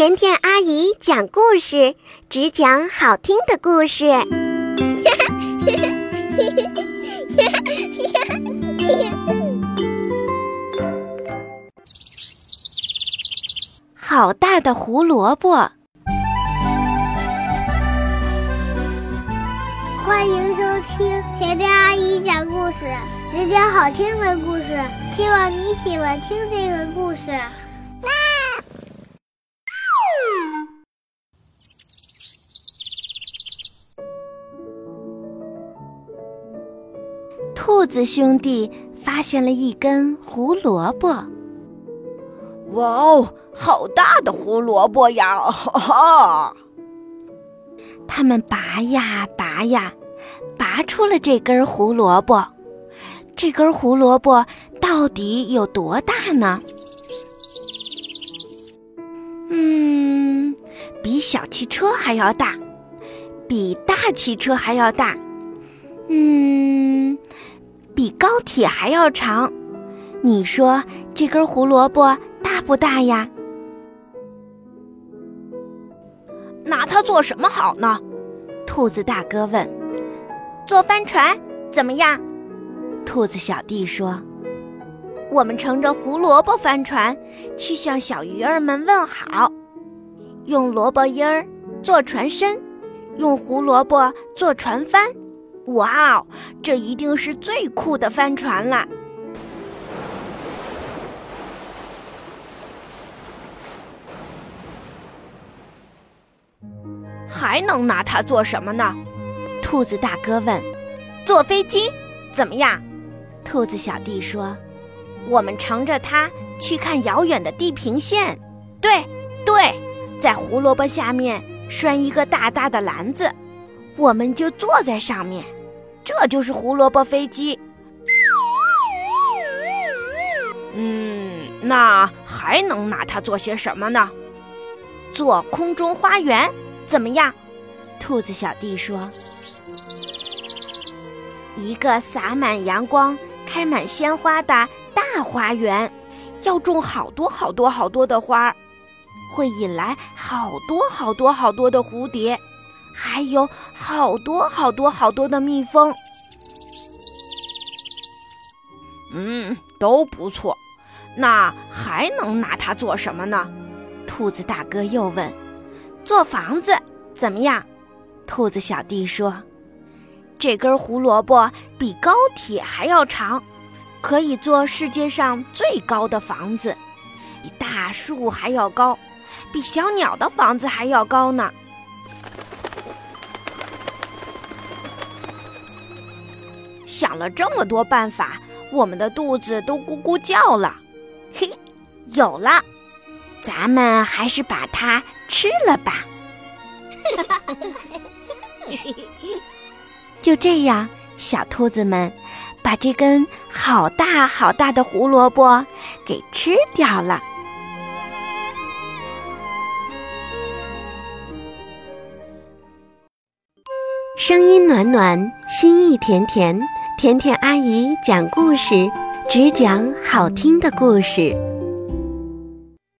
甜甜阿姨讲故事，只讲好听的故事。好大的胡萝卜！欢迎收听甜甜阿姨讲故事，只讲好听的故事。希望你喜欢听这个故事。兔子兄弟发现了一根胡萝卜。哇哦，好大的胡萝卜呀！哈哈。他们拔呀拔呀，拔出了这根胡萝卜。这根胡萝卜到底有多大呢？嗯，比小汽车还要大，比大汽车还要大。嗯，铁还要长。你说这根胡萝卜大不大呀？拿它做什么好呢？兔子大哥问。做帆船怎么样？兔子小弟说。我们乘着胡萝卜帆船去向小鱼儿们问好，用萝卜缨儿做船身，用胡萝卜做船帆。哇哦，这一定是最酷的帆船了！还能拿它做什么呢？兔子大哥问。坐飞机怎么样？兔子小弟说。我们乘着它去看遥远的地平线。对，对，在胡萝卜下面拴一个大大的篮子，我们就坐在上面。这就是胡萝卜飞机。嗯，那还能拿它做些什么呢？做空中花园怎么样？兔子小弟说：“一个洒满阳光、开满鲜花的大花园，要种好多好多好多的花，会引来好多好多好多的蝴蝶。”还有好多好多好多的蜜蜂，嗯，都不错。那还能拿它做什么呢？兔子大哥又问：“做房子怎么样？”兔子小弟说：“这根胡萝卜比高铁还要长，可以做世界上最高的房子，比大树还要高，比小鸟的房子还要高呢。”想了这么多办法，我们的肚子都咕咕叫了。嘿，有了，咱们还是把它吃了吧。就这样，小兔子们把这根好大好大的胡萝卜给吃掉了。声音暖暖，心意甜甜。甜甜阿姨讲故事，只讲好听的故事。